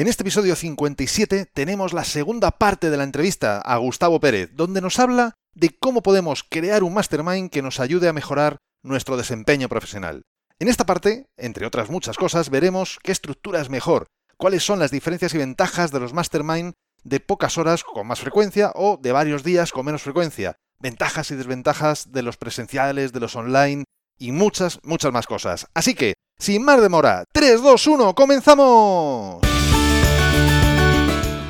En este episodio 57 tenemos la segunda parte de la entrevista a Gustavo Pérez, donde nos habla de cómo podemos crear un mastermind que nos ayude a mejorar nuestro desempeño profesional. En esta parte, entre otras muchas cosas, veremos qué estructura es mejor, cuáles son las diferencias y ventajas de los mastermind de pocas horas con más frecuencia o de varios días con menos frecuencia, ventajas y desventajas de los presenciales, de los online y muchas, muchas más cosas. Así que, sin más demora, 3, 2, 1, comenzamos.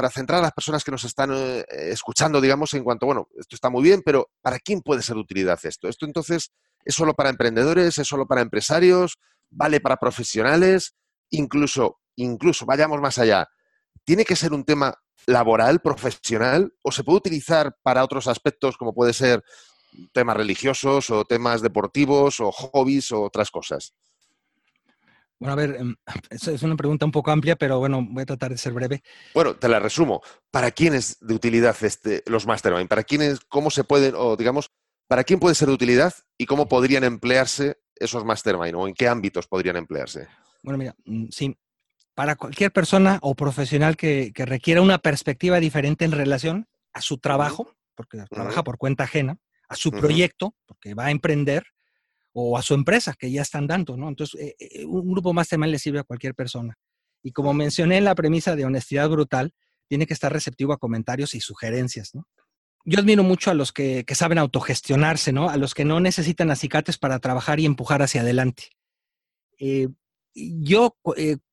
para centrar a las personas que nos están eh, escuchando, digamos, en cuanto, bueno, esto está muy bien, pero ¿para quién puede ser de utilidad esto? Esto entonces es solo para emprendedores, es solo para empresarios, vale para profesionales, incluso, incluso, vayamos más allá, ¿tiene que ser un tema laboral, profesional, o se puede utilizar para otros aspectos como puede ser temas religiosos o temas deportivos o hobbies o otras cosas? Bueno, a ver, em, es una pregunta un poco amplia, pero bueno, voy a tratar de ser breve. Bueno, te la resumo. ¿Para quién es de utilidad este, los mastermind? ¿Para quién cómo se pueden, o digamos, para quién puede ser de utilidad y cómo podrían emplearse esos mastermind o en qué ámbitos podrían emplearse? Bueno, mira, mm, sí, para cualquier persona o profesional que, requiera una perspectiva diferente en relación a su trabajo, porque trabaja por cuenta ajena, a su proyecto, porque va a emprender, o a su empresa que ya están dando, ¿no? Entonces, eh, eh, un grupo mastermind le sirve a cualquier persona. Y como mencioné en la premisa de honestidad brutal, tiene que estar receptivo a comentarios y sugerencias, ¿no? Yo admiro mucho a los que, saben autogestionarse, ¿no? A los que no necesitan acicates para trabajar y empujar hacia adelante. Eh, yo,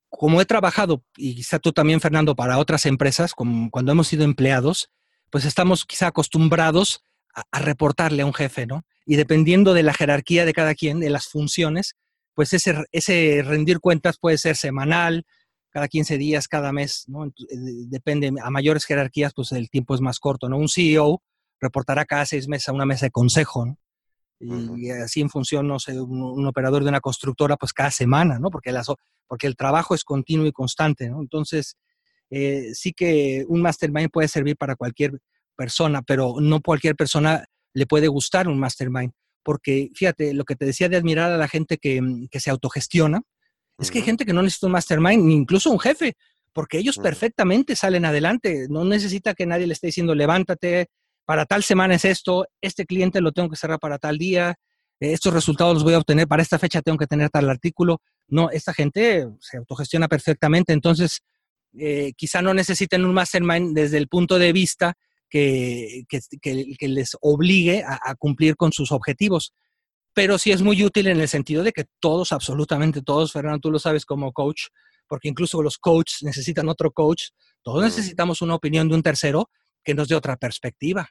como he trabajado, y quizá tú también, Fernando, para otras empresas, como cuando hemos sido empleados, pues estamos quizá acostumbrados a, reportarle a un jefe, ¿no? Y dependiendo de la jerarquía de cada quien, de las funciones, pues ese, ese rendir cuentas puede ser semanal, cada 15 días, cada mes, ¿no? Eh, depende, a mayores jerarquías, pues el tiempo es más corto, ¿no? Un CEO reportará cada seis meses a una mesa de consejo, ¿no? Y así en función, no sé, un, operador de una constructora, pues cada semana, ¿no? Porque, las, porque el trabajo es continuo y constante, ¿no? Entonces, eh, sí que un mastermind puede servir para cualquier persona, pero no cualquier persona le puede gustar un mastermind. Porque fíjate, lo que te decía de admirar a la gente que, mm, se autogestiona, es que hay gente que no necesita un mastermind, ni incluso un jefe, porque ellos perfectamente salen adelante. No necesita que nadie le esté diciendo, levántate, para tal semana es esto, este cliente lo tengo que cerrar para tal día, estos resultados los voy a obtener, para esta fecha tengo que tener tal artículo. No, esta gente se autogestiona perfectamente, entonces eh, quizá no necesiten un mastermind desde el punto de vista que, que, les obligue a, cumplir con sus objetivos. Pero sí es muy útil en el sentido de que todos, absolutamente todos, Fernando, tú lo sabes como coach, porque incluso los coaches necesitan otro coach, todos necesitamos una opinión de un tercero que nos dé otra perspectiva.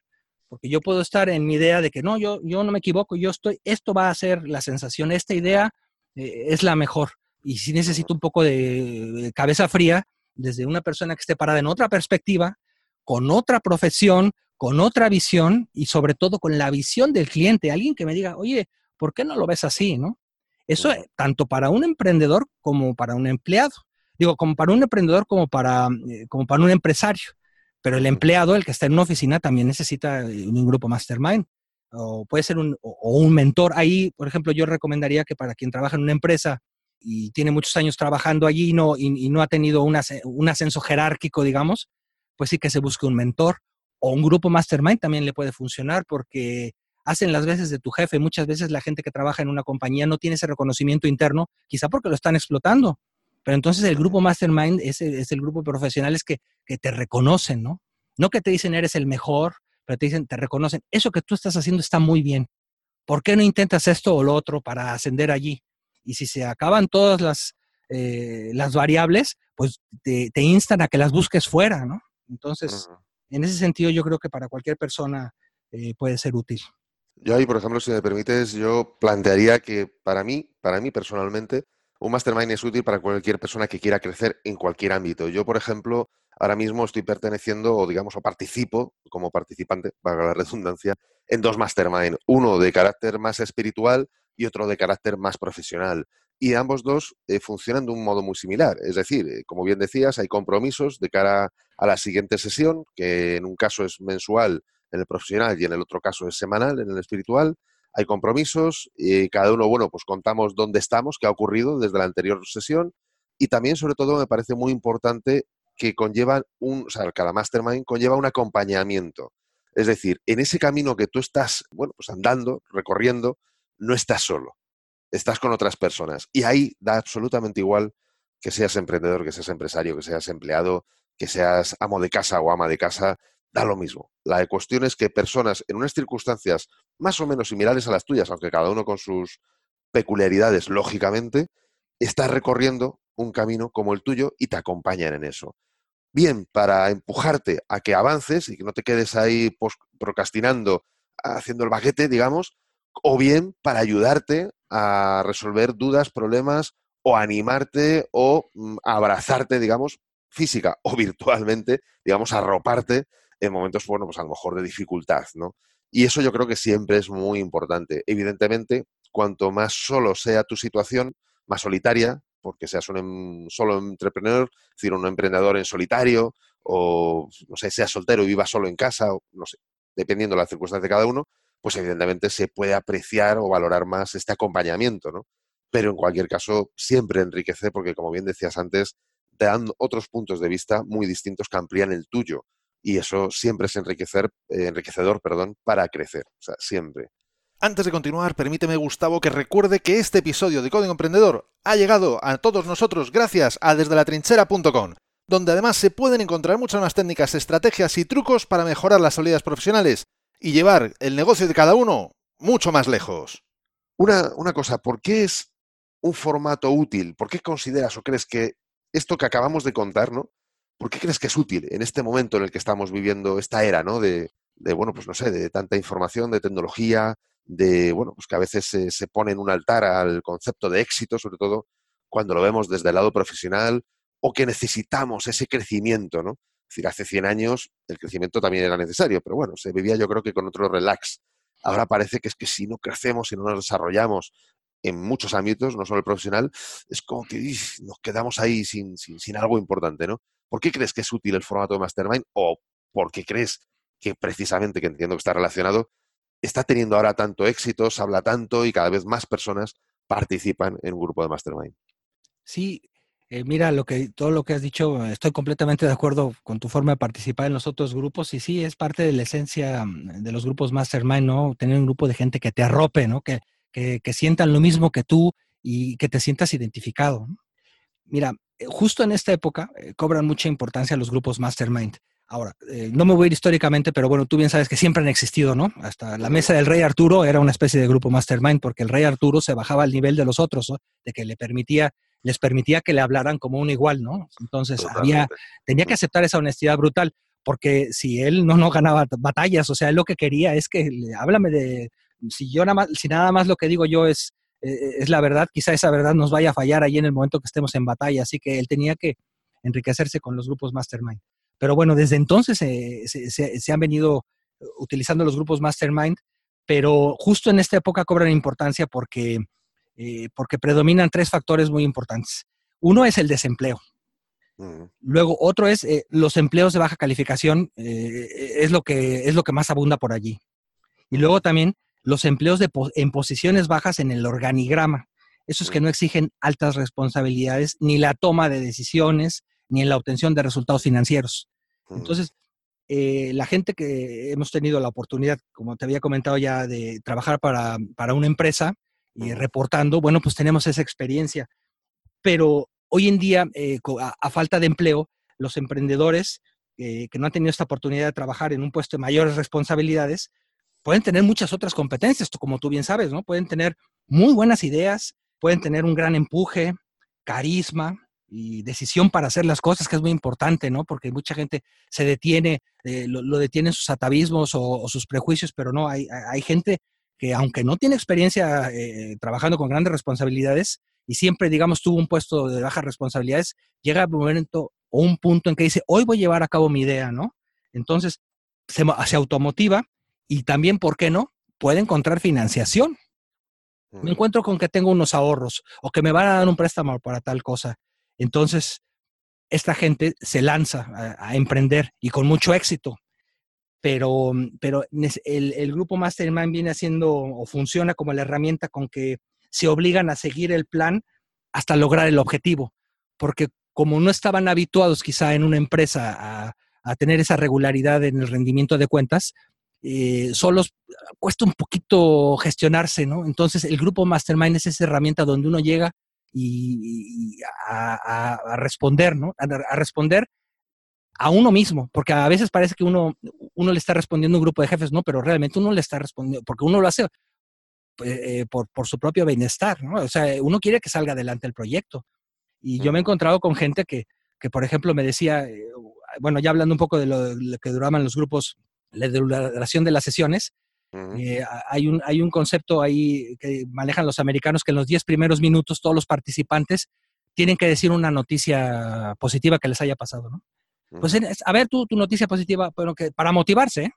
Porque yo puedo estar en mi idea de que no, yo, yo no me equivoco, yo estoy, esto va a ser la sensación, esta idea eh, es la mejor. Y si necesito un poco de cabeza fría desde una persona que esté parada en otra perspectiva, con otra profesión, con otra visión y sobre todo con la visión del cliente, alguien que me diga, oye, ¿por qué no lo ves así? ¿no? Eso es tanto para un emprendedor como para un empleado. Digo, como para un emprendedor como para, eh, como para un empresario. Pero el empleado, el que está en una oficina, también necesita eh, un grupo mastermind. O puede ser un, o un mentor. Ahí, por ejemplo, yo recomendaría que para quien trabaja en una empresa y tiene muchos años trabajando allí y no, y, no ha tenido un ascenso jerárquico, digamos, pues sí que se busque un mentor o un grupo mastermind también le puede funcionar porque hacen las veces de tu jefe. Muchas veces la gente que trabaja en una compañía no tiene ese reconocimiento interno, quizá porque lo están explotando. Pero entonces el grupo mastermind es, es el grupo de profesionales que, que te reconocen, ¿no? No que te dicen eres el mejor, pero te dicen, te reconocen, eso que tú estás haciendo está muy bien. ¿Por qué no intentas esto o lo otro para ascender allí? Y si se acaban todas las, eh, las variables, pues te, te, instan a que las busques fuera, ¿no? Entonces, en ese sentido, yo creo que para cualquier persona eh, puede ser útil. Yo ahí, por ejemplo, si me permites, yo plantearía que para mí, para mí personalmente, un mastermind es útil para cualquier persona que quiera crecer en cualquier ámbito. Yo, por ejemplo, ahora mismo estoy perteneciendo o, digamos, o participo como participante, para la redundancia, en dos mastermind. Uno de carácter más espiritual y otro de carácter más profesional. Y ambos dos eh, funcionan de un modo muy similar. Es decir, eh, como bien decías, hay compromisos de cara a la siguiente sesión, que en un caso es mensual en el profesional y en el otro caso es semanal en el espiritual. Hay compromisos y cada uno, bueno, pues contamos dónde estamos, qué ha ocurrido desde la anterior sesión y también, sobre todo, me parece muy importante que conlleva un, o sea, cada mastermind conlleva un acompañamiento. Es decir, en ese camino que tú estás, bueno, pues andando, recorriendo, no estás solo, estás con otras personas. Y ahí da absolutamente igual que seas emprendedor, que seas empresario, que seas empleado, que seas amo de casa o ama de casa, da lo mismo. La cuestión es que personas en unas circunstancias más o menos similares a las tuyas, aunque cada uno con sus peculiaridades, lógicamente, está recorriendo un camino como el tuyo y te acompañan en eso. Bien, para empujarte a que avances y que no te quedes ahí procrastinando, haciendo el baguete, digamos, o bien para ayudarte a resolver dudas, problemas o animarte o mm, abrazarte, digamos, física o virtualmente, digamos, arroparte en momentos, bueno, pues a lo mejor de dificultad, ¿no? Y eso yo creo que siempre es muy importante. Evidentemente, cuanto más solo sea tu situación, más solitaria, porque seas un em, solo entrepreneur, es decir, un emprendedor en solitario, o no sé, seas soltero y vivas solo en casa, o no sé, dependiendo de las circunstancias de cada uno, pues evidentemente se puede apreciar o valorar más este acompañamiento, ¿no? Pero en cualquier caso, siempre enriquece, porque como bien decías antes, te dan otros puntos de vista muy distintos que amplían el tuyo y eso siempre es enriquecer, eh, enriquecedor perdón, para crecer, o sea, siempre. Antes de continuar, permíteme, Gustavo, que recuerde que este episodio de Código Emprendedor ha llegado a todos nosotros gracias a desde la trinchera.com, donde además se pueden encontrar muchas más técnicas, estrategias y trucos para mejorar las salidas profesionales y llevar el negocio de cada uno mucho más lejos. Una, una cosa, ¿por qué es un formato útil? ¿Por qué consideras o crees que esto que acabamos de contar, ¿no? ¿por qué crees que es útil en este momento en el que estamos viviendo esta era, ¿no? De, bueno, pues no sé, de tanta información, de tecnología, de, bueno, pues que a veces se, pone en un altar al concepto de éxito, sobre todo cuando lo vemos desde el lado profesional, o que necesitamos ese crecimiento, ¿no? Es decir, hace 100 años el crecimiento también era necesario, pero bueno, se vivía yo creo que con otro relax. Ahora parece que es que si no crecemos, si no nos desarrollamos en muchos ámbitos, no solo el profesional, es como que nos quedamos ahí sin, sin, sin algo importante, ¿no? ¿Por qué crees que es útil el formato de Mastermind? ¿O por qué crees que precisamente, que entiendo que está relacionado, está teniendo ahora tanto éxito, se habla tanto y cada vez más personas participan en un grupo de Mastermind? Sí, eh, mira, lo que, todo lo que has dicho, estoy completamente de acuerdo con tu forma de participar en los otros grupos y sí, es parte de la esencia mm, de los grupos Mastermind, ¿no? Tener un grupo de gente que te arrope, ¿no? Que, que, sientan lo mismo que tú y que te sientas identificado. Mira, eh, justo en esta época eh, cobran mucha importancia los grupos mastermind. Ahora, no me voy a ir históricamente, pero bueno, tú bien sabes que siempre han existido, ¿no? Hasta la mesa del rey Arturo era una especie de grupo mastermind porque el rey Arturo se bajaba al nivel de los otros, ¿no? De que le permitía, les permitía que le hablaran como un igual, ¿no? Entonces había, tenía que aceptar esa honestidad brutal porque si él no, no ganaba batallas, o sea, él lo que quería es que, háblame de, si yo nada más, si nada más lo que digo yo es, eh, es la verdad, quizá esa verdad nos vaya a fallar ahí en el momento que estemos en batalla, así que él tenía que enriquecerse con los grupos mastermind. Pero bueno, desde entonces se, han venido utilizando los grupos mastermind, pero justo en esta época cobran importancia porque, eh, porque predominan tres factores muy importantes. Uno es el desempleo. Luego, otro es eh, los empleos de baja calificación, es, lo que, es lo que más abunda por allí. Y luego también los empleos de en posiciones bajas en el organigrama. Esos que no exigen altas responsabilidades, ni la toma de decisiones, ni en la obtención de resultados financieros. Entonces, eh, la gente que hemos tenido la oportunidad, como te había comentado ya, de trabajar para, una empresa y reportando, bueno, pues tenemos esa experiencia. Pero hoy en día, eh, a, falta de empleo, los emprendedores eh, que no han tenido esta oportunidad de trabajar en un puesto de mayores responsabilidades, pueden tener muchas otras competencias, como tú bien sabes, ¿no? Pueden tener muy buenas ideas, pueden tener un gran empuje, carisma y decisión para hacer las cosas, que es muy importante, ¿no? Porque mucha gente se detiene, eh, lo, detiene sus atavismos o, sus prejuicios, pero no, hay, hay gente que aunque no tiene experiencia eh, trabajando con grandes responsabilidades, y siempre, digamos, tuvo un puesto de bajas responsabilidades, llega un momento o un punto en que dice, hoy voy a llevar a cabo mi idea, ¿no? Entonces, se, se automotiva y también, ¿por qué no? Puede encontrar financiación. Me encuentro con que tengo unos ahorros o que me van a dar un préstamo para tal cosa. Entonces, esta gente se lanza a, emprender y con mucho éxito. Pero, pero el, el, grupo Mastermind viene haciendo o funciona como la herramienta con que se obligan a seguir el plan hasta lograr el objetivo. Porque como no estaban habituados quizá en una empresa a, a tener esa regularidad en el rendimiento de cuentas, eh, solos cuesta un poquito gestionarse, ¿no? Entonces el grupo Mastermind es esa herramienta donde uno llega y, a, responder, ¿no? A, responder a uno mismo, porque a veces parece que uno, uno le está respondiendo a un grupo de jefes, no, pero realmente uno le está respondiendo, porque uno lo hace pues, eh, por, por, su propio bienestar, ¿no? O sea, uno quiere que salga adelante el proyecto. Y yo me he encontrado con gente que, que por ejemplo, me decía, eh, bueno, ya hablando un poco de lo, que duraban los grupos, la duración de las sesiones, eh, hay, un, hay un concepto ahí que manejan los americanos que en los 10 primeros minutos todos los participantes tienen que decir una noticia positiva que les haya pasado, ¿no? Pues a ver tú, tu noticia positiva, pero que para motivarse, ¿eh?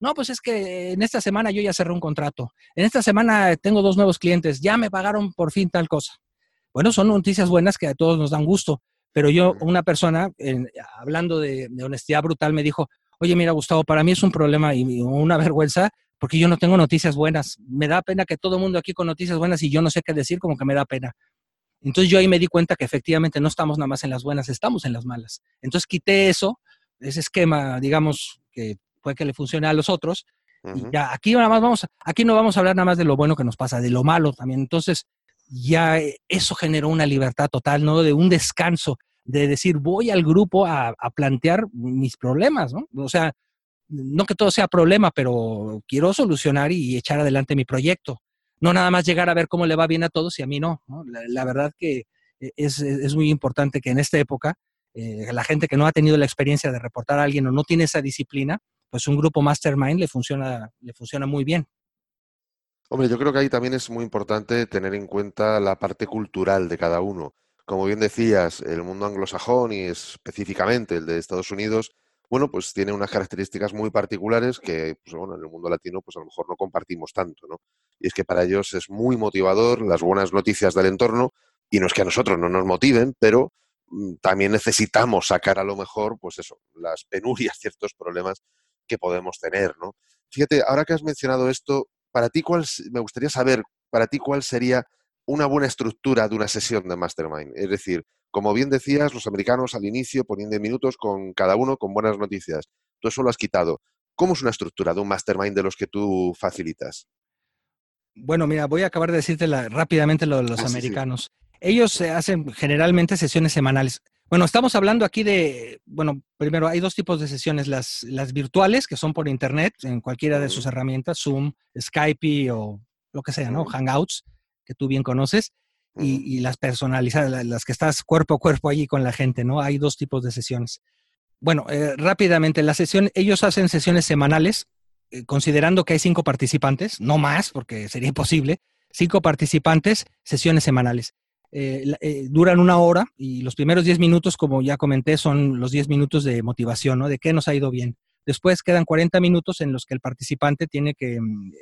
No, pues es que en esta semana yo ya cerré un contrato. En esta semana tengo dos nuevos clientes, ya me pagaron por fin tal cosa. Bueno, son noticias buenas que a todos nos dan gusto, pero yo, una persona, hablando de, honestidad brutal, me dijo, oye, mira, Gustavo, para mí es un problema y una vergüenza porque yo no tengo noticias buenas. Me da pena que todo el mundo aquí con noticias buenas y yo no sé qué decir, como que me da pena. Entonces yo ahí me di cuenta que efectivamente no estamos nada más en las buenas, estamos en las malas. Entonces quité eso, ese esquema, digamos, que puede que le funcione a los otros. Y ya aquí nada más vamos, aquí no vamos a hablar nada más de lo bueno que nos pasa, de lo malo también. Entonces ya eso generó una libertad total, ¿no? De un descanso, de decir, voy al grupo a, a plantear mis problemas, ¿no? O sea, no que todo sea problema, pero quiero solucionar y echar adelante mi proyecto. No nada más llegar a ver cómo le va bien a todos y a mí no. La, verdad que e, es, muy importante que en esta época eh, la gente que no ha tenido la experiencia de reportar a alguien o no tiene esa disciplina, pues un grupo mastermind le funciona, le funciona muy bien. Hombre, yo creo que ahí también es muy importante tener en cuenta la parte cultural de cada uno. Como bien decías, el mundo anglosajón y específicamente el de Estados Unidos bueno, pues tiene unas características muy particulares que, pues, bueno, en el mundo latino, pues a lo mejor no compartimos tanto, ¿no? Y es que para ellos es muy motivador las buenas noticias del entorno, y no es que a nosotros no nos motiven, pero mm, también necesitamos sacar a lo mejor, pues eso, las penurias, ciertos problemas que podemos tener, ¿no? Fíjate, ahora que has mencionado esto, para ti, ¿cuál, me gustaría saber, para ti, cuál sería una buena estructura de una sesión de Mastermind? Es decir, como bien decías, los americanos al inicio poniendo minutos con cada uno con buenas noticias. Tú eso lo has quitado. ¿Cómo es una estructura de un mastermind de los que tú facilitas? Bueno, mira, voy a acabar de decirte rápidamente lo de los ah, americanos. Ellos hacen generalmente sesiones semanales. Bueno, estamos hablando aquí de, bueno, primero hay dos tipos de sesiones, las, las virtuales, que son por internet, en cualquiera de sus herramientas, Zoom, Skype o lo que sea, ¿no? Hangouts, que tú bien conoces y, las personalizadas, las que estás cuerpo a cuerpo allí con la gente, ¿no? Hay dos tipos de sesiones. Bueno, eh, rápidamente, la sesión, ellos hacen sesiones semanales, considerando que hay cinco participantes, no más, porque sería imposible, cinco participantes, sesiones semanales. Eh, duran una hora y los primeros diez minutos, como ya comenté, son los diez minutos de motivación, ¿no? De qué nos ha ido bien. Después quedan 40 minutos en los que el participante tiene que mm,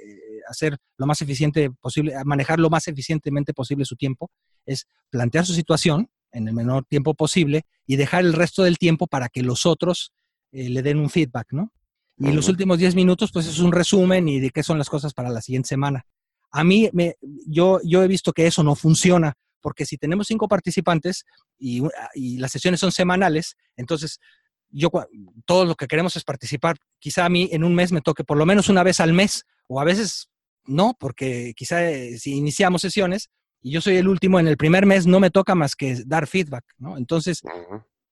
hacer lo más eficiente posible, manejar lo más eficientemente posible su tiempo, es plantear su situación en el menor tiempo posible y dejar el resto del tiempo para que los otros eh, le den un feedback, ¿no? Y los últimos 10 minutos, pues es un resumen y de qué son las cosas para la siguiente semana. A mí, me, yo, yo he visto que eso no funciona, porque si tenemos cinco participantes y, y las sesiones son semanales, entonces yo todo lo que queremos es participar. Quizá a mí en un mes me toque por lo menos una vez al mes, o a veces no, porque quizá eh, si iniciamos sesiones y yo soy el último, en el primer mes no me toca más que dar feedback, ¿no? Entonces,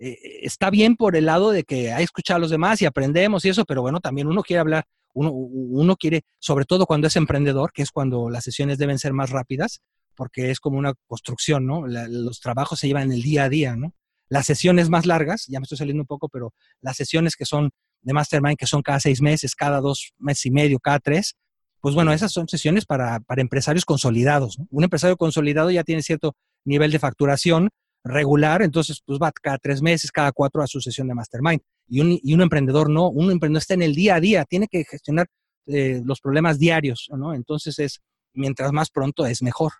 eh, está bien por el lado de que hay escuchado a los demás y aprendemos y eso, pero bueno, también uno quiere hablar, uno, uno quiere, sobre todo cuando es emprendedor, que es cuando las sesiones deben ser más rápidas, porque es como una construcción, ¿no? los trabajos se llevan el día a día, ¿no? Las sesiones más largas, ya me estoy saliendo un poco, pero las sesiones que son de Mastermind, que son cada seis meses, cada dos meses y medio, cada tres, pues bueno, esas son sesiones para, empresarios consolidados. Un empresario consolidado ya tiene cierto nivel de facturación regular, entonces pues va cada tres meses, cada cuatro a su sesión de mastermind. Y un, y un emprendedor no, un emprendedor está en el día a día, tiene que gestionar eh, los problemas diarios, ¿no? Entonces es, mientras más pronto es mejor.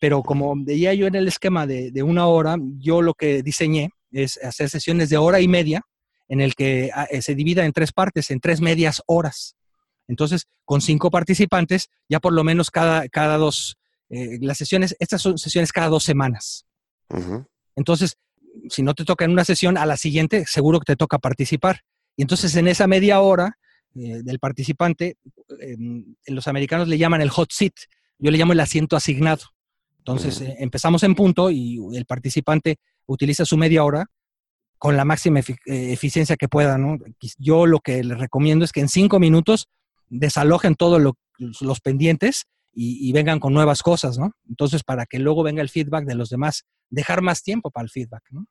Pero como veía yo en el esquema de, de una hora, yo lo que diseñé es hacer sesiones de hora y media en el que ah, eh, se divida en tres partes, en tres medias horas. Entonces, con cinco participantes, ya por lo menos cada, cada dos, eh, las sesiones, estas son sesiones cada dos semanas. Entonces, si no te toca en una sesión, a la siguiente seguro que te toca participar. Y entonces en esa media hora eh, del participante, em, los americanos le llaman el hot seat, yo le llamo el asiento asignado. Entonces empezamos en punto y el participante utiliza su media hora con la máxima eficiencia que pueda. ¿no? Yo lo que les recomiendo es que en cinco minutos desalojen todos los pendientes y, vengan con nuevas cosas, ¿no? Entonces, para que luego venga el feedback de los demás, dejar más tiempo para el feedback, ¿no?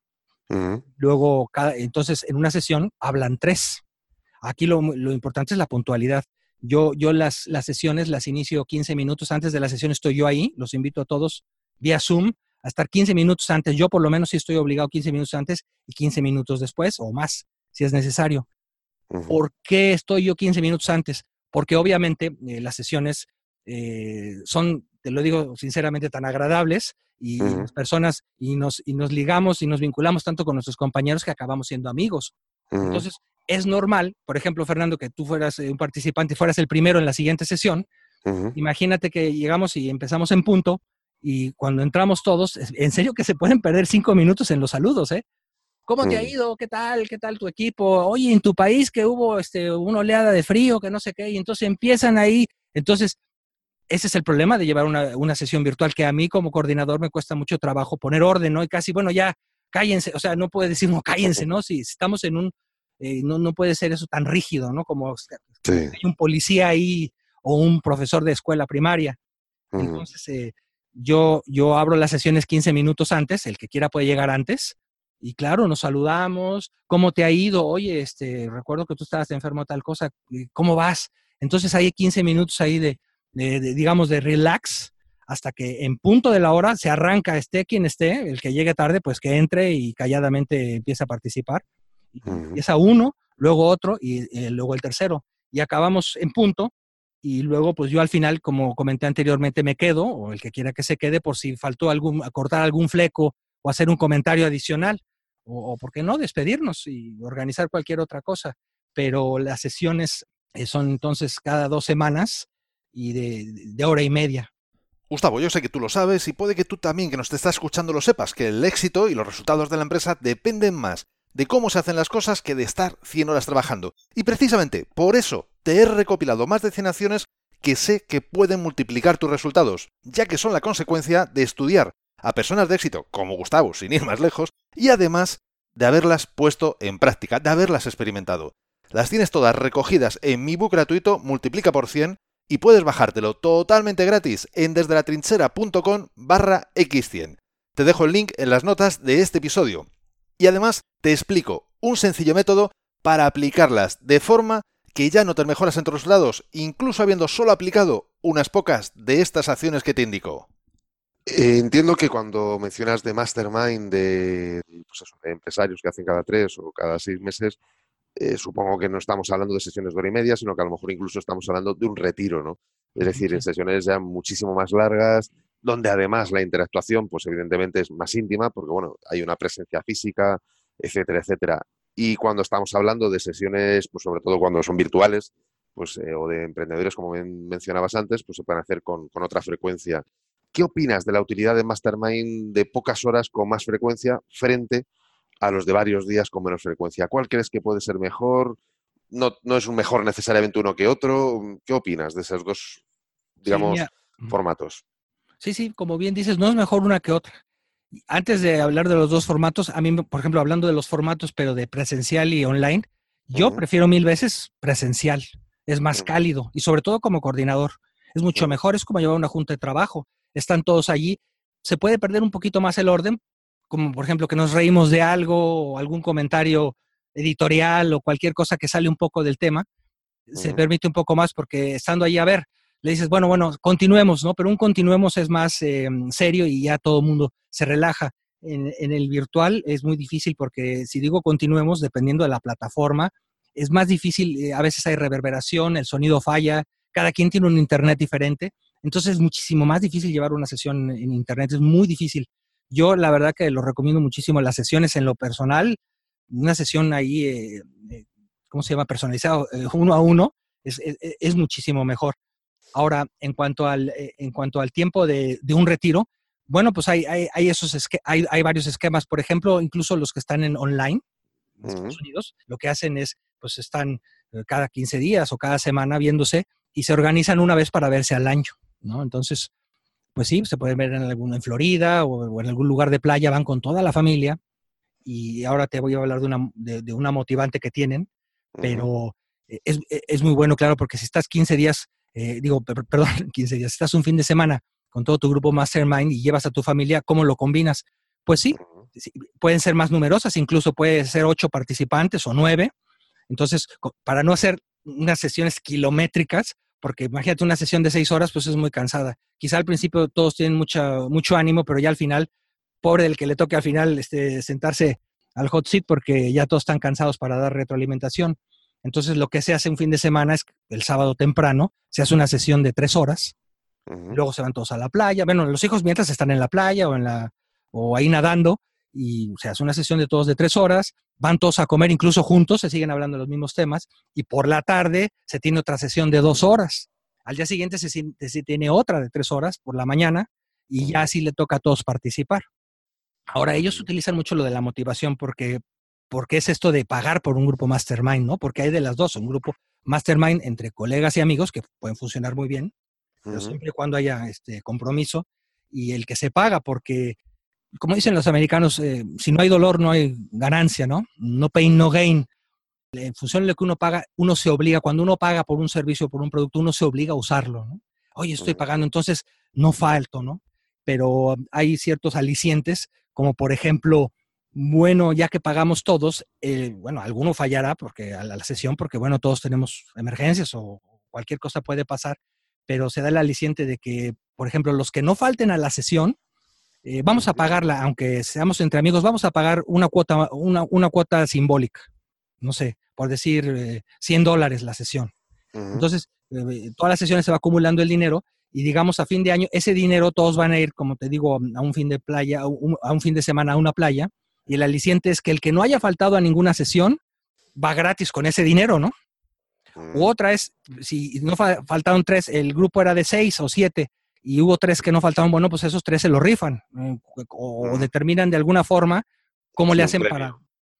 Luego, cada, entonces, en una sesión hablan tres. Aquí lo, importante es la puntualidad. Yo, yo las, las sesiones las inicio 15 minutos antes de la sesión, estoy yo ahí, los invito a todos vía Zoom a estar 15 minutos antes. Yo por lo menos sí estoy obligado 15 minutos antes y 15 minutos después o más, si es necesario. ¿Por qué estoy yo 15 minutos antes? Porque obviamente eh, las sesiones eh, son, te lo digo sinceramente, tan agradables y las personas, y nos, y nos ligamos y nos vinculamos tanto con nuestros compañeros que acabamos siendo amigos. Entonces, es normal, por ejemplo, Fernando, que tú fueras eh, un participante y fueras el primero en la siguiente sesión. Imagínate que llegamos y empezamos en punto y cuando entramos todos, en serio que se pueden perder cinco minutos en los saludos, ¿eh? ¿Cómo te ha ido? ¿Qué tal? ¿Qué tal tu equipo? Oye, en tu país que hubo este, una oleada de frío, que no sé qué, y entonces empiezan ahí. Entonces, ese es el problema de llevar una, sesión virtual, que a mí como coordinador me cuesta mucho trabajo poner orden, ¿no? Y casi, bueno, ya cállense, o sea, no puede decir, no, cállense, ¿no? Si, estamos en un, eh, no, no puede ser eso tan rígido, ¿no? Como hay un policía ahí o un profesor de escuela primaria. Entonces, eh, yo, yo abro las sesiones 15 minutos antes, el que quiera puede llegar antes, y claro, nos saludamos, ¿cómo te ha ido? Oye, este, recuerdo que tú estabas enfermo tal cosa, ¿cómo vas? Entonces hay 15 minutos ahí de, digamos, de relax hasta que en punto de la hora se arranca, esté quien esté, el que llegue tarde, pues que entre y calladamente empiece a participar. Empieza uno, luego otro y eh, luego el tercero. Y acabamos en punto y luego pues yo al final, como comenté anteriormente, me quedo, o el que quiera que se quede, por si faltó algún, cortar algún fleco o hacer un comentario adicional, o, por qué no, despedirnos y organizar cualquier otra cosa. Pero las sesiones eh, son entonces cada dos semanas y de, hora y media. Gustavo, yo sé que tú lo sabes y puede que tú también que nos te estás escuchando lo sepas, que el éxito y los resultados de la empresa dependen más de cómo se hacen las cosas que de estar 100 horas trabajando. Y precisamente por eso te he recopilado más de 100 acciones que sé que pueden multiplicar tus resultados, ya que son la consecuencia de estudiar a personas de éxito como Gustavo, sin ir más lejos, y además de haberlas puesto en práctica, de haberlas experimentado. Las tienes todas recogidas en mi book gratuito Multiplica por 100 y puedes bajártelo totalmente gratis en desdelatrinchera.com barra x100. Te dejo el link en las notas de este episodio. Y además te explico un sencillo método para aplicarlas de forma que ya notes mejoras en tus resultados, incluso habiendo solo aplicado unas pocas de estas acciones que te indico. Eh, entiendo que cuando mencionas de mastermind pues de, empresarios que hacen cada tres o cada seis meses, eh, supongo que no estamos hablando de sesiones de hora y media, sino que a lo mejor incluso estamos hablando de un retiro, ¿no? Es decir, en sesiones ya muchísimo más largas, donde además la interactuación, pues evidentemente es más íntima, porque bueno, hay una presencia física, etcétera, etcétera. Y cuando estamos hablando de sesiones, pues sobre todo cuando son virtuales, pues, eh, o de emprendedores, como mencionabas antes, pues se pueden hacer con, con, otra frecuencia. ¿Qué opinas de la utilidad de Mastermind de pocas horas con más frecuencia frente a los de varios días con menos frecuencia? ¿Cuál crees que puede ser mejor? No, no es un mejor necesariamente uno que otro. ¿Qué opinas de esos dos, digamos, formatos? Sí, sí, como bien dices, no es mejor una que otra. Antes de hablar de los dos formatos, a mí, por ejemplo, hablando de los formatos, pero de presencial y online, yo prefiero mil veces presencial. Es más cálido y sobre todo como coordinador. Es mucho mejor, es como llevar una junta de trabajo. Están todos allí. Se puede perder un poquito más el orden, como por ejemplo que nos reímos de algo o algún comentario editorial o cualquier cosa que sale un poco del tema. Se permite un poco más porque estando allí, a ver, le dices, bueno, bueno, continuemos, ¿no? Pero un continuemos es más eh, serio y ya todo el mundo se relaja. En, el virtual es muy difícil porque si digo continuemos, dependiendo de la plataforma, es más difícil, eh, a veces hay reverberación, el sonido falla, cada quien tiene un internet diferente, entonces es muchísimo más difícil llevar una sesión en internet, es muy difícil. Yo la verdad que lo recomiendo muchísimo las sesiones en lo personal, una sesión ahí, eh, ¿cómo se llama? Personalizado, uno a uno, es, es muchísimo mejor. Ahora, en cuanto al, eh, en cuanto al tiempo de, un retiro, bueno, pues hay, hay, hay esos hay, hay, varios esquemas. Por ejemplo, incluso los que están en online, en Estados Unidos, lo que hacen es, pues están eh, cada 15 días o cada semana viéndose y se organizan una vez para verse al año, ¿no? Entonces, pues sí, se pueden ver en, algún, en Florida o, en algún lugar de playa, van con toda la familia y ahora te voy a hablar de una, de, una motivante que tienen, pero e, es, e, es, muy bueno, claro, porque si estás 15 días eh, digo, perdón, 15 días, estás un fin de semana con todo tu grupo Mastermind y llevas a tu familia, ¿cómo lo combinas? Pues sí, pueden ser más numerosas, incluso puede ser ocho participantes o nueve. Entonces, para no hacer unas sesiones kilométricas, porque imagínate una sesión de seis horas, pues es muy cansada. Quizá al principio todos tienen mucha, mucho ánimo, pero ya al final, pobre del que le toque al final este, sentarse al hot seat porque ya todos están cansados para dar retroalimentación. Entonces lo que se hace un fin de semana es el sábado temprano, se hace una sesión de tres horas, luego se van todos a la playa, bueno, los hijos mientras están en la playa o, en la, o ahí nadando, y se hace una sesión de todos de tres horas, van todos a comer incluso juntos, se siguen hablando de los mismos temas, y por la tarde se tiene otra sesión de dos horas. Al día siguiente se, se tiene otra de tres horas por la mañana, y ya así le toca a todos participar. Ahora, ellos utilizan mucho lo de la motivación porque porque es esto de pagar por un grupo mastermind, ¿no? Porque hay de las dos, un grupo mastermind entre colegas y amigos que pueden funcionar muy bien, pero siempre y cuando haya este compromiso y el que se paga, porque como dicen los americanos, eh, si no hay dolor no hay ganancia, ¿no? No pain, no gain. En función de lo que uno paga, uno se obliga, cuando uno paga por un servicio, por un producto, uno se obliga a usarlo, ¿no? Oye, estoy pagando, entonces no falto, ¿no? Pero hay ciertos alicientes, como por ejemplo, bueno, ya que pagamos todos, eh, bueno, alguno fallará porque a la, sesión, porque bueno, todos tenemos emergencias o cualquier cosa puede pasar, pero se da el aliciente de que, por ejemplo, los que no falten a la sesión, eh, vamos a pagarla, aunque seamos entre amigos, vamos a pagar una cuota, una, una cuota simbólica, no sé, por decir 100 eh, dólares la sesión. Entonces, todas las sesiones se va acumulando el dinero y digamos a fin de año, ese dinero todos van a ir, como te digo, a un fin de playa, a un fin de semana a una playa y el aliciente es que el que no haya faltado a ninguna sesión va gratis con ese dinero, ¿no? U mm. otra es, si no faltaron tres, el grupo era de seis o siete y hubo tres que no faltaban, bueno, pues esos tres se lo rifan eh, o, determinan de alguna forma cómo le hacen para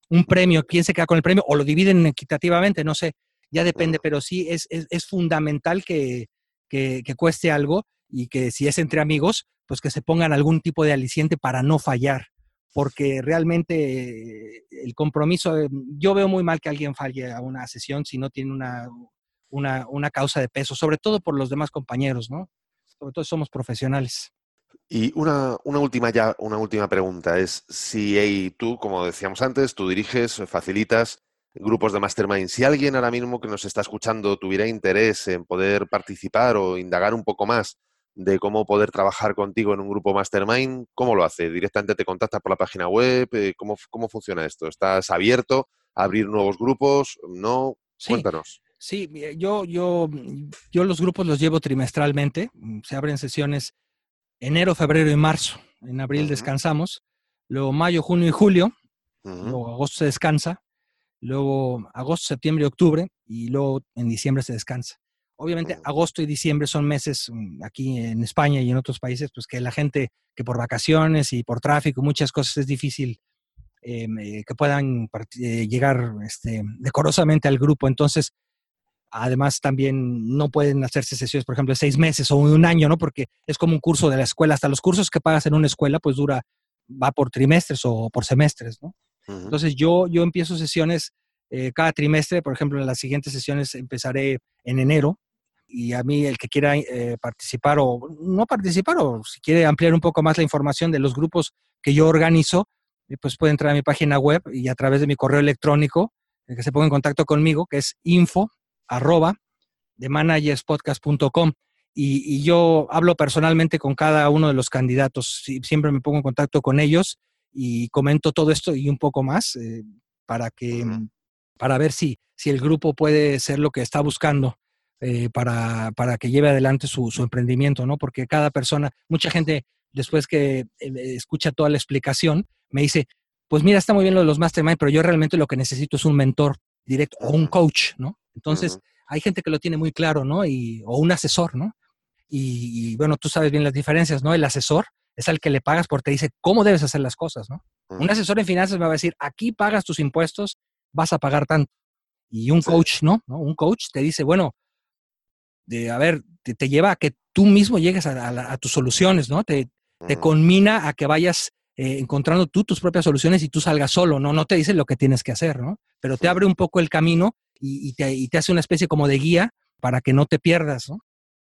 un premio, quién se queda con el premio o lo dividen equitativamente, no sé, ya depende, pero sí es, es, fundamental que, que, que cueste algo y que si es entre amigos, pues que se pongan algún tipo de aliciente para no fallar porque realmente el compromiso, yo veo muy mal que alguien falle a una sesión si no tiene una, una, causa de peso, sobre todo por los demás compañeros, ¿no? Sobre todo somos profesionales. Y una, última ya, una última pregunta es si tú, como decíamos antes, tú diriges, facilitas grupos de mastermind. Si alguien ahora mismo que nos está escuchando tuviera interés en poder participar o indagar un poco más de cómo poder trabajar contigo en un grupo mastermind, ¿cómo lo hace? ¿Directamente te contactas por la página web? Eh, ¿Cómo, cómo funciona esto? ¿Estás abierto a abrir nuevos grupos? ¿No? Cuéntanos. Sí, yo, yo, yo los grupos los llevo trimestralmente. Mm, se abren sesiones enero, febrero y marzo. En abril descansamos. Luego mayo, junio y julio. Luego agosto se descansa. Luego agosto, septiembre y octubre. Y luego en diciembre se descansa. Obviamente agosto y diciembre son meses mm, aquí en España y en otros países, pues que la gente que por vacaciones y por tráfico, muchas cosas es difícil eh, que puedan eh, llegar este, decorosamente al grupo. Entonces, además también no pueden hacerse sesiones, por ejemplo, de seis meses o un año, ¿no? Porque es como un curso de la escuela. Hasta los cursos que pagas en una escuela, pues dura, va por trimestres o por semestres, ¿no? Entonces yo, yo empiezo sesiones eh, cada trimestre, por ejemplo, en las siguientes sesiones empezaré en enero, y a mí el que quiera eh, participar o no participar o si quiere ampliar un poco más la información de los grupos que yo organizo, eh, pues puede entrar a mi página web y a través de mi correo electrónico, el que se ponga en contacto conmigo, que es info arroba de managerspodcast.com. y, yo hablo personalmente con cada uno de los candidatos, siempre me pongo en contacto con ellos y comento todo esto y un poco más eh, para que para ver si, si el grupo puede ser lo que está buscando eh, para, para, que lleve adelante su, su, emprendimiento, ¿no? Porque cada persona, mucha gente después que eh, escucha toda la explicación, me dice, pues mira, está muy bien lo de los mastermind, pero yo realmente lo que necesito es un mentor directo o un coach, ¿no? Entonces, hay gente que lo tiene muy claro, ¿no? Y, o un asesor, ¿no? Y, bueno, tú sabes bien las diferencias, ¿no? El asesor es al que le pagas porque te dice cómo debes hacer las cosas, ¿no? Un asesor en finanzas me va a decir, aquí pagas tus impuestos, vas a pagar tanto. Y un coach, ¿no? Un coach te dice, bueno, de, a ver, te, lleva a que tú mismo llegues a, tus soluciones, ¿no? Te, te conmina a que vayas eh, encontrando tú tus propias soluciones y tú salgas solo, ¿no? No te dice lo que tienes que hacer, ¿no? Pero te abre un poco el camino y, te, hace una especie como de guía para que no te pierdas, ¿no?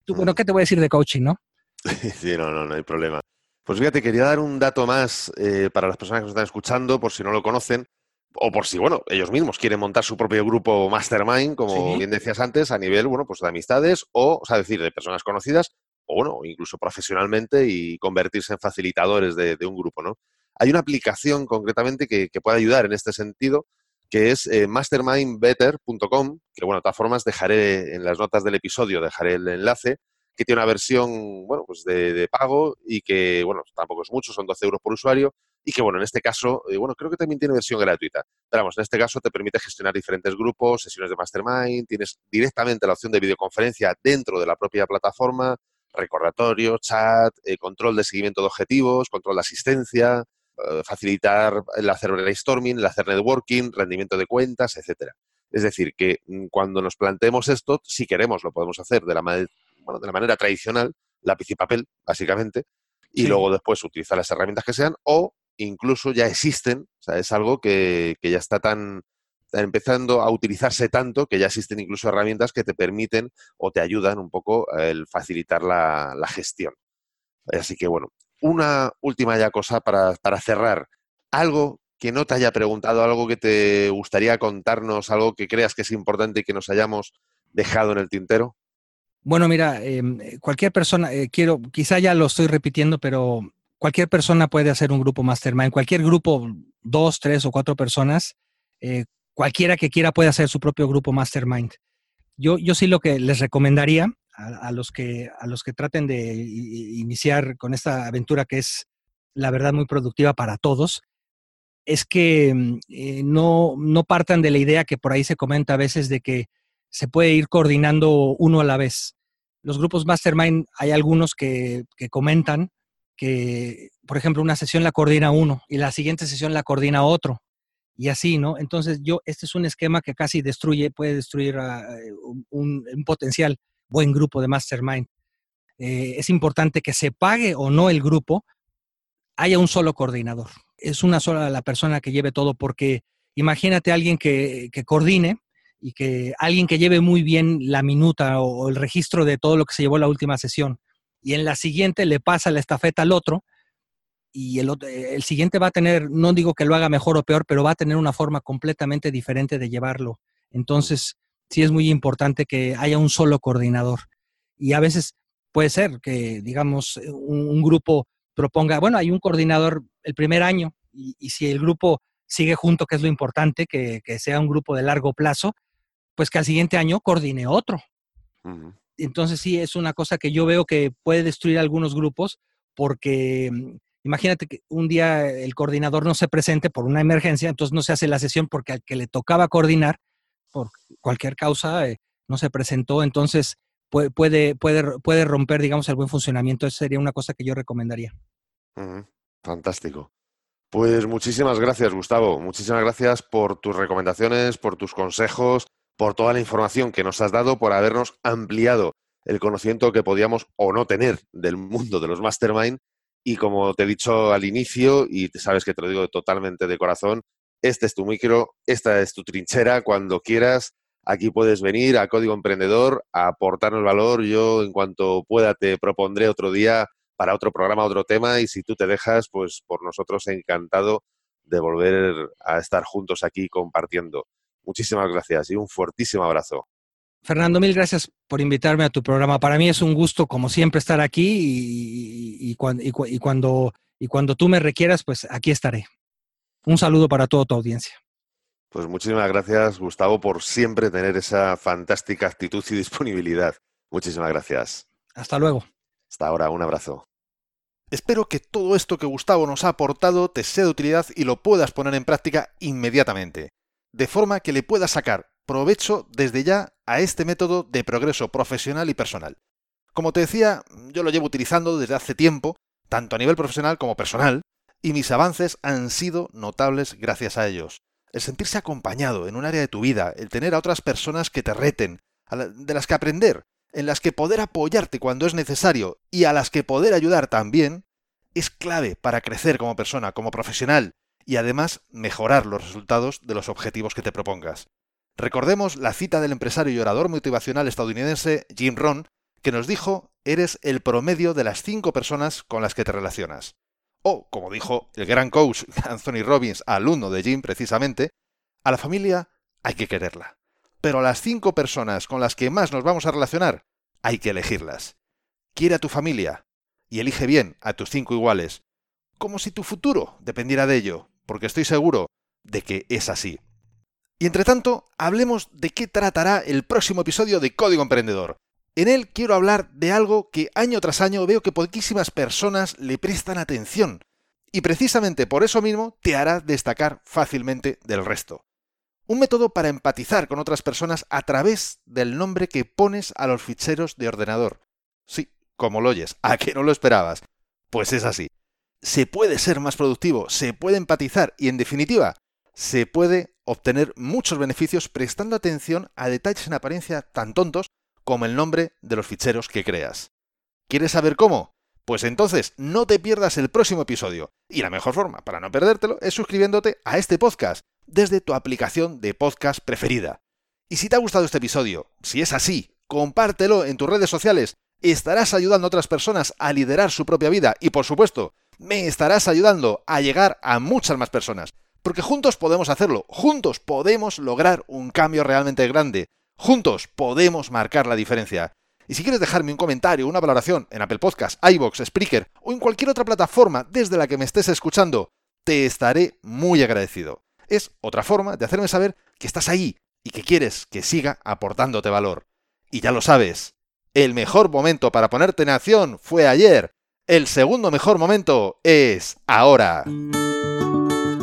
Tú, bueno, ¿qué te voy a decir de coaching, no? Sí, no, no, no hay problema. Pues fíjate, quería dar un dato más eh, para las personas que nos están escuchando, por si no lo conocen, o por si, bueno, ellos mismos quieren montar su propio grupo mastermind, como bien decías antes, a nivel, bueno, pues de amistades o, o sea, decir, de personas conocidas o bueno, incluso profesionalmente y convertirse en facilitadores de, un grupo, ¿no? Hay una aplicación concretamente que, puede ayudar en este sentido, que es eh, mastermindbetter.com, que bueno, de todas formas dejaré en las notas del episodio, dejaré el enlace, que tiene una versión, bueno, pues de, pago y que, bueno, tampoco es mucho, son 12 euros por usuario y que, bueno, en este caso, eh, bueno, creo que también tiene versión gratuita. Pero vamos, en este caso te permite gestionar diferentes grupos, sesiones de mastermind, tienes directamente la opción de videoconferencia dentro de la propia plataforma, recordatorio, chat, eh, control de seguimiento de objetivos, control de asistencia, eh, facilitar el hacer brainstorming, el hacer networking, rendimiento de cuentas, etcétera. Es decir, que mm, cuando nos planteemos esto, si queremos, lo podemos hacer de la, de la manera tradicional, lápiz y papel, básicamente, y luego después utilizar las herramientas que sean, o incluso ya existen, o sea, es algo que, que ya está tan, empezando a utilizarse tanto que ya existen incluso herramientas que te permiten o te ayudan un poco el facilitar la, gestión. Así que bueno, una última ya cosa para, cerrar. Algo que no te haya preguntado, algo que te gustaría contarnos, algo que creas que es importante y que nos hayamos dejado en el tintero. Bueno, mira, em, cualquier persona, eh, quiero, quizá ya lo estoy repitiendo, pero cualquier persona puede hacer un grupo mastermind, cualquier grupo, dos, tres o cuatro personas, eh, cualquiera que quiera puede hacer su propio grupo mastermind. Yo, yo sí lo que les recomendaría a, los, que, a los que traten de iniciar con esta aventura que es, la verdad, muy productiva para todos, es que mm, eh, no, no partan de la idea que por ahí se comenta a veces de que se puede ir coordinando uno a la vez. Los grupos mastermind, hay algunos que, que comentan que, por ejemplo, una sesión la coordina uno y la siguiente sesión la coordina otro y así, ¿no? Entonces yo, este es un esquema que casi destruye, puede destruir un, potencial buen grupo de mastermind. Eh, es importante que se pague o no el grupo, haya un solo coordinador. Es una sola la persona que lleve todo, porque imagínate alguien que, que coordine y que alguien que lleve muy bien la minuta o, el registro de todo lo que se llevó la última sesión y en la siguiente le pasa la estafeta al otro, y el, eh, el siguiente va a tener, no digo que lo haga mejor o peor, pero va a tener una forma completamente diferente de llevarlo. Entonces, sí es muy importante que haya un solo coordinador. Y a veces puede ser que, digamos, eh, un, grupo proponga, bueno, hay un coordinador el primer año y, si el grupo sigue junto, que es lo importante, que, sea un grupo de largo plazo, pues que al siguiente año coordine otro. Entonces sí, es una cosa que yo veo que puede destruir algunos grupos porque mm, Imagínate que un día el coordinador no se presente por una emergencia, entonces no se hace la sesión porque al que le tocaba coordinar, por cualquier causa, eh, no se presentó, entonces puede, puede, puede, romper, digamos, el buen funcionamiento. Esa sería una cosa que yo recomendaría. Fantástico. Pues muchísimas gracias, Gustavo. Muchísimas gracias por tus recomendaciones, por tus consejos, por toda la información que nos has dado, por habernos ampliado el conocimiento que podíamos o no tener del mundo de los mastermind y como te he dicho al inicio, y sabes que te lo digo totalmente de corazón, este es tu micro, esta es tu trinchera, cuando quieras, aquí puedes venir a Código Emprendedor a aportarnos valor. Yo en cuanto pueda te propondré otro día para otro programa, otro tema, y si tú te dejas, pues por nosotros encantado de volver a estar juntos aquí compartiendo. Muchísimas gracias y un fuertísimo abrazo. Fernando, mil gracias por invitarme a tu programa. Para mí es un gusto, como siempre, estar aquí y, cuando, y cuando tú me requieras, pues aquí estaré. Un saludo para toda tu audiencia. Pues muchísimas gracias, Gustavo, por siempre tener esa fantástica actitud y disponibilidad. Muchísimas gracias. Hasta luego. Hasta ahora, un abrazo. Espero que todo esto que Gustavo nos ha aportado te sea de utilidad y lo puedas poner en práctica inmediatamente, de forma que le puedas sacar provecho desde ya a este método de progreso profesional y personal. Como te decía, yo lo llevo utilizando desde hace tiempo, tanto a nivel profesional como personal, y mis avances han sido notables gracias a ellos. El sentirse acompañado en un área de tu vida, el tener a otras personas que te reten, de las que aprender, en las que poder apoyarte cuando es necesario y a las que poder ayudar también, es clave para crecer como persona, como profesional y además mejorar los resultados de los objetivos que te propongas. Recordemos la cita del empresario y orador motivacional estadounidense Jim Rohn, que nos dijo, eres el promedio de las cinco personas con las que te relacionas. O, como dijo el gran coach Anthony Robbins, alumno de Jim precisamente, a la familia hay que quererla pero a las cinco personas con las que más nos vamos a relacionar, hay que elegirlas. Quiere a tu familia y elige bien a tus cinco iguales, como si tu futuro dependiera de ello, porque estoy seguro de que es así. Y entre tanto, hablemos de qué tratará el próximo episodio de Código Emprendedor. En él quiero hablar de algo que año tras año veo que poquísimas personas le prestan atención, y precisamente por eso mismo te hará destacar fácilmente del resto. Un método para empatizar con otras personas a través del nombre que pones a los ficheros de ordenador. Sí, como lo oyes, ¿a que no lo esperabas? Pues es así. Se puede ser más productivo, se puede empatizar y en definitiva, se puede obtener muchos beneficios prestando atención a detalles en apariencia tan tontos como el nombre de los ficheros que creas. ¿Quieres saber cómo? Pues entonces no te pierdas el próximo episodio. Y la mejor forma para no perdértelo es suscribiéndote a este podcast desde tu aplicación de podcast preferida. Y si te ha gustado este episodio, si es así, compártelo en tus redes sociales. Estarás ayudando a otras personas a liderar su propia vida y por supuesto, me estarás ayudando a llegar a muchas más personas. Porque juntos podemos hacerlo, juntos podemos lograr un cambio realmente grande, juntos podemos marcar la diferencia. Y si quieres dejarme un comentario, una valoración en Apple Podcasts, iBox, Spreaker o en cualquier otra plataforma desde la que me estés escuchando, te estaré muy agradecido es otra forma de hacerme saber que estás ahí y que quieres que siga aportándote valor. Y ya lo sabes, el mejor momento para ponerte en acción fue ayer. El segundo mejor momento es ahora.